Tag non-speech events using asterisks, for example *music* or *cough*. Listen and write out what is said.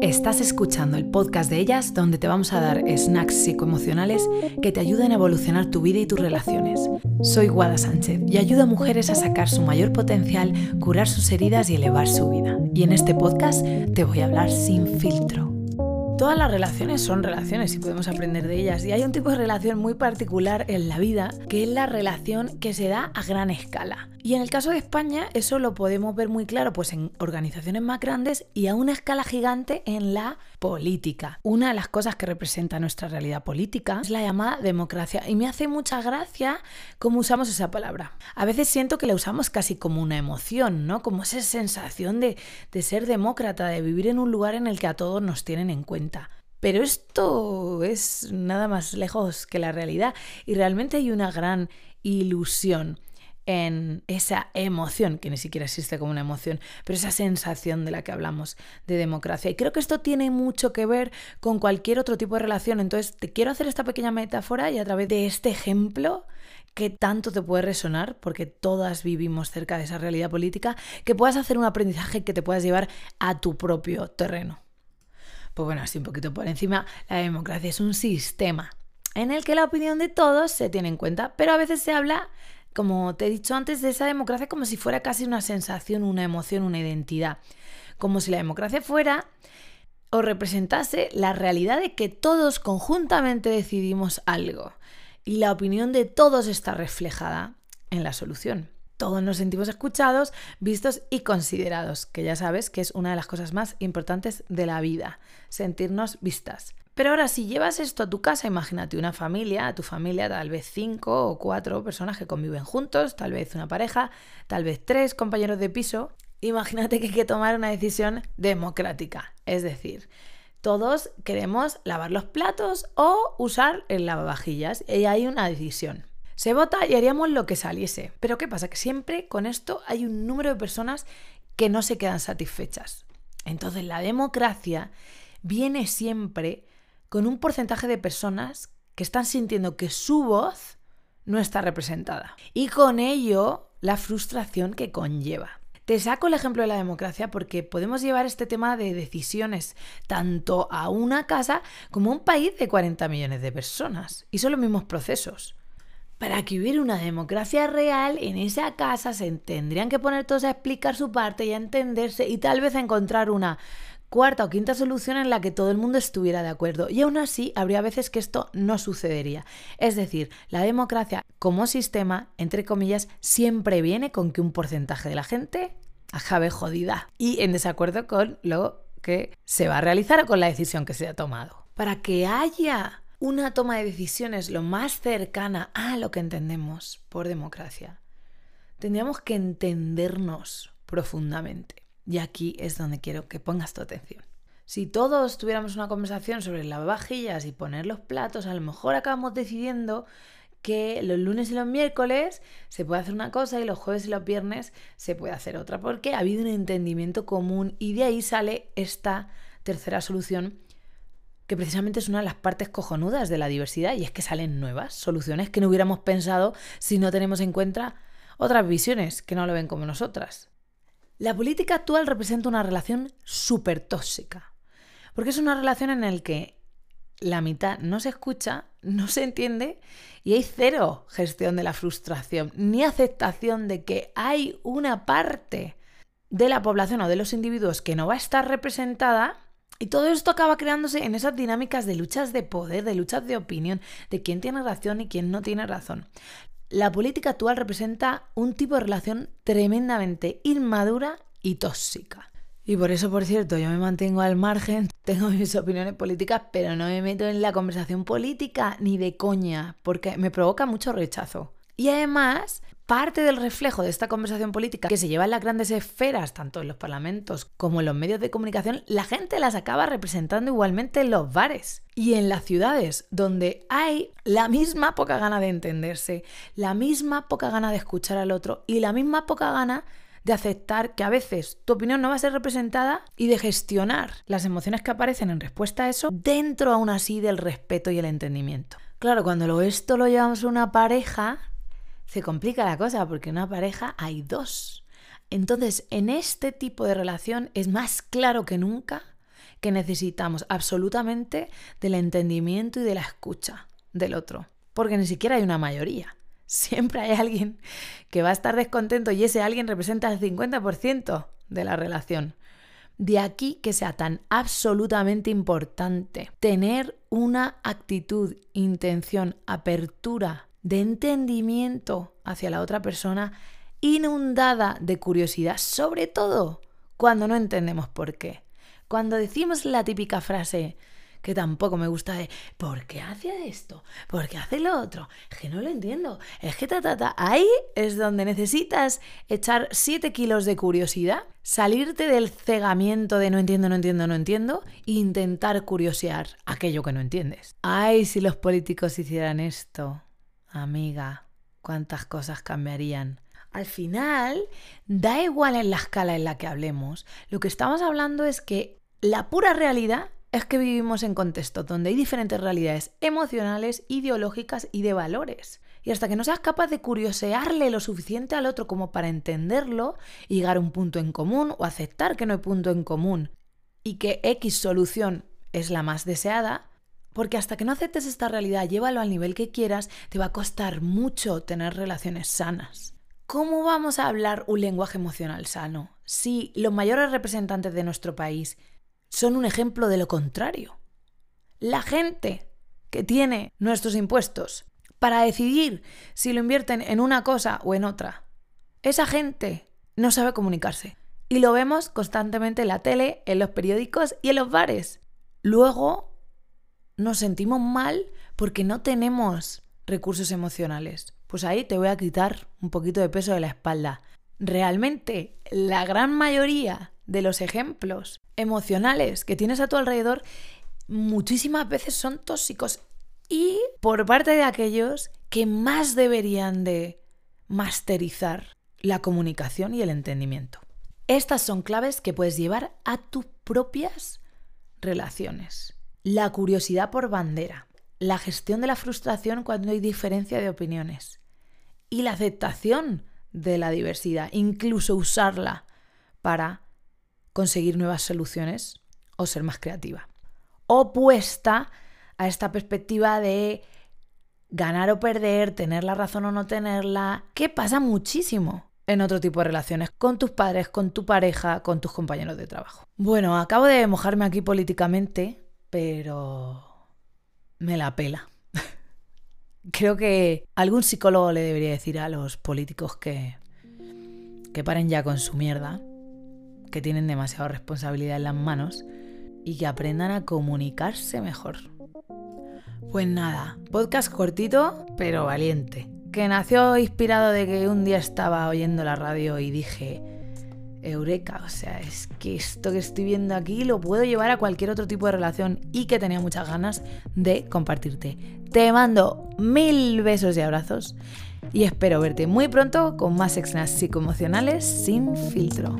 Estás escuchando el podcast de ellas donde te vamos a dar snacks psicoemocionales que te ayuden a evolucionar tu vida y tus relaciones. Soy Guada Sánchez y ayudo a mujeres a sacar su mayor potencial, curar sus heridas y elevar su vida. Y en este podcast te voy a hablar sin filtro. Todas las relaciones son relaciones y podemos aprender de ellas. Y hay un tipo de relación muy particular en la vida que es la relación que se da a gran escala. Y en el caso de España eso lo podemos ver muy claro pues en organizaciones más grandes y a una escala gigante en la política. Una de las cosas que representa nuestra realidad política es la llamada democracia y me hace mucha gracia cómo usamos esa palabra. A veces siento que la usamos casi como una emoción, ¿no? Como esa sensación de, de ser demócrata, de vivir en un lugar en el que a todos nos tienen en cuenta. Pero esto es nada más lejos que la realidad y realmente hay una gran ilusión en esa emoción, que ni siquiera existe como una emoción, pero esa sensación de la que hablamos de democracia. Y creo que esto tiene mucho que ver con cualquier otro tipo de relación. Entonces, te quiero hacer esta pequeña metáfora y a través de este ejemplo que tanto te puede resonar, porque todas vivimos cerca de esa realidad política, que puedas hacer un aprendizaje que te puedas llevar a tu propio terreno. Pues bueno, así un poquito por encima, la democracia es un sistema en el que la opinión de todos se tiene en cuenta, pero a veces se habla, como te he dicho antes, de esa democracia como si fuera casi una sensación, una emoción, una identidad. Como si la democracia fuera o representase la realidad de que todos conjuntamente decidimos algo y la opinión de todos está reflejada en la solución todos nos sentimos escuchados, vistos y considerados, que ya sabes que es una de las cosas más importantes de la vida, sentirnos vistas. Pero ahora, si llevas esto a tu casa, imagínate una familia, a tu familia tal vez cinco o cuatro personas que conviven juntos, tal vez una pareja, tal vez tres compañeros de piso. Imagínate que hay que tomar una decisión democrática, es decir, todos queremos lavar los platos o usar el lavavajillas y hay una decisión. Se vota y haríamos lo que saliese. Pero ¿qué pasa? Que siempre con esto hay un número de personas que no se quedan satisfechas. Entonces la democracia viene siempre con un porcentaje de personas que están sintiendo que su voz no está representada. Y con ello la frustración que conlleva. Te saco el ejemplo de la democracia porque podemos llevar este tema de decisiones tanto a una casa como a un país de 40 millones de personas. Y son los mismos procesos. Para que hubiera una democracia real, en esa casa se tendrían que poner todos a explicar su parte y a entenderse y tal vez encontrar una cuarta o quinta solución en la que todo el mundo estuviera de acuerdo. Y aún así, habría veces que esto no sucedería. Es decir, la democracia como sistema, entre comillas, siempre viene con que un porcentaje de la gente acabe jodida y en desacuerdo con lo que se va a realizar o con la decisión que se ha tomado. Para que haya una toma de decisiones lo más cercana a lo que entendemos por democracia, tendríamos que entendernos profundamente. Y aquí es donde quiero que pongas tu atención. Si todos tuviéramos una conversación sobre lavavajillas y poner los platos, a lo mejor acabamos decidiendo que los lunes y los miércoles se puede hacer una cosa y los jueves y los viernes se puede hacer otra, porque ha habido un entendimiento común y de ahí sale esta tercera solución que precisamente es una de las partes cojonudas de la diversidad y es que salen nuevas soluciones que no hubiéramos pensado si no tenemos en cuenta otras visiones que no lo ven como nosotras. La política actual representa una relación súper tóxica, porque es una relación en la que la mitad no se escucha, no se entiende y hay cero gestión de la frustración, ni aceptación de que hay una parte de la población o de los individuos que no va a estar representada y todo esto acaba creándose en esas dinámicas de luchas de poder, de luchas de opinión, de quién tiene razón y quién no tiene razón. La política actual representa un tipo de relación tremendamente inmadura y tóxica. Y por eso, por cierto, yo me mantengo al margen, *laughs* tengo mis opiniones políticas, pero no me meto en la conversación política ni de coña, porque me provoca mucho rechazo. Y además, parte del reflejo de esta conversación política que se lleva en las grandes esferas, tanto en los parlamentos como en los medios de comunicación, la gente las acaba representando igualmente en los bares y en las ciudades, donde hay la misma poca gana de entenderse, la misma poca gana de escuchar al otro y la misma poca gana de aceptar que a veces tu opinión no va a ser representada y de gestionar las emociones que aparecen en respuesta a eso dentro aún así del respeto y el entendimiento. Claro, cuando esto lo llevamos a una pareja, se complica la cosa porque en una pareja hay dos. Entonces, en este tipo de relación es más claro que nunca que necesitamos absolutamente del entendimiento y de la escucha del otro, porque ni siquiera hay una mayoría. Siempre hay alguien que va a estar descontento y ese alguien representa el 50% de la relación. De aquí que sea tan absolutamente importante tener una actitud, intención, apertura de entendimiento hacia la otra persona inundada de curiosidad, sobre todo cuando no entendemos por qué. Cuando decimos la típica frase, que tampoco me gusta de ¿por qué hace esto? ¿por qué hace lo otro? Es que no lo entiendo. Es que ta, ta, ta. Ahí es donde necesitas echar 7 kilos de curiosidad, salirte del cegamiento de no entiendo, no entiendo, no entiendo e intentar curiosear aquello que no entiendes. Ay, si los políticos hicieran esto, amiga, cuántas cosas cambiarían. Al final, da igual en la escala en la que hablemos, lo que estamos hablando es que la pura realidad es que vivimos en contextos donde hay diferentes realidades emocionales, ideológicas y de valores. Y hasta que no seas capaz de curiosearle lo suficiente al otro como para entenderlo y llegar a un punto en común o aceptar que no hay punto en común y que X solución es la más deseada, porque hasta que no aceptes esta realidad, llévalo al nivel que quieras, te va a costar mucho tener relaciones sanas. ¿Cómo vamos a hablar un lenguaje emocional sano si los mayores representantes de nuestro país son un ejemplo de lo contrario. La gente que tiene nuestros impuestos para decidir si lo invierten en una cosa o en otra, esa gente no sabe comunicarse. Y lo vemos constantemente en la tele, en los periódicos y en los bares. Luego nos sentimos mal porque no tenemos recursos emocionales. Pues ahí te voy a quitar un poquito de peso de la espalda. Realmente, la gran mayoría de los ejemplos emocionales que tienes a tu alrededor muchísimas veces son tóxicos y por parte de aquellos que más deberían de masterizar la comunicación y el entendimiento. Estas son claves que puedes llevar a tus propias relaciones. La curiosidad por bandera, la gestión de la frustración cuando hay diferencia de opiniones y la aceptación de la diversidad, incluso usarla para conseguir nuevas soluciones o ser más creativa. Opuesta a esta perspectiva de ganar o perder, tener la razón o no tenerla, que pasa muchísimo en otro tipo de relaciones, con tus padres, con tu pareja, con tus compañeros de trabajo. Bueno, acabo de mojarme aquí políticamente, pero me la pela. *laughs* Creo que algún psicólogo le debería decir a los políticos que, que paren ya con su mierda que tienen demasiada responsabilidad en las manos y que aprendan a comunicarse mejor. Pues nada, podcast cortito pero valiente, que nació inspirado de que un día estaba oyendo la radio y dije, Eureka, o sea, es que esto que estoy viendo aquí lo puedo llevar a cualquier otro tipo de relación y que tenía muchas ganas de compartirte. Te mando mil besos y abrazos y espero verte muy pronto con más extras psicoemocionales sin filtro.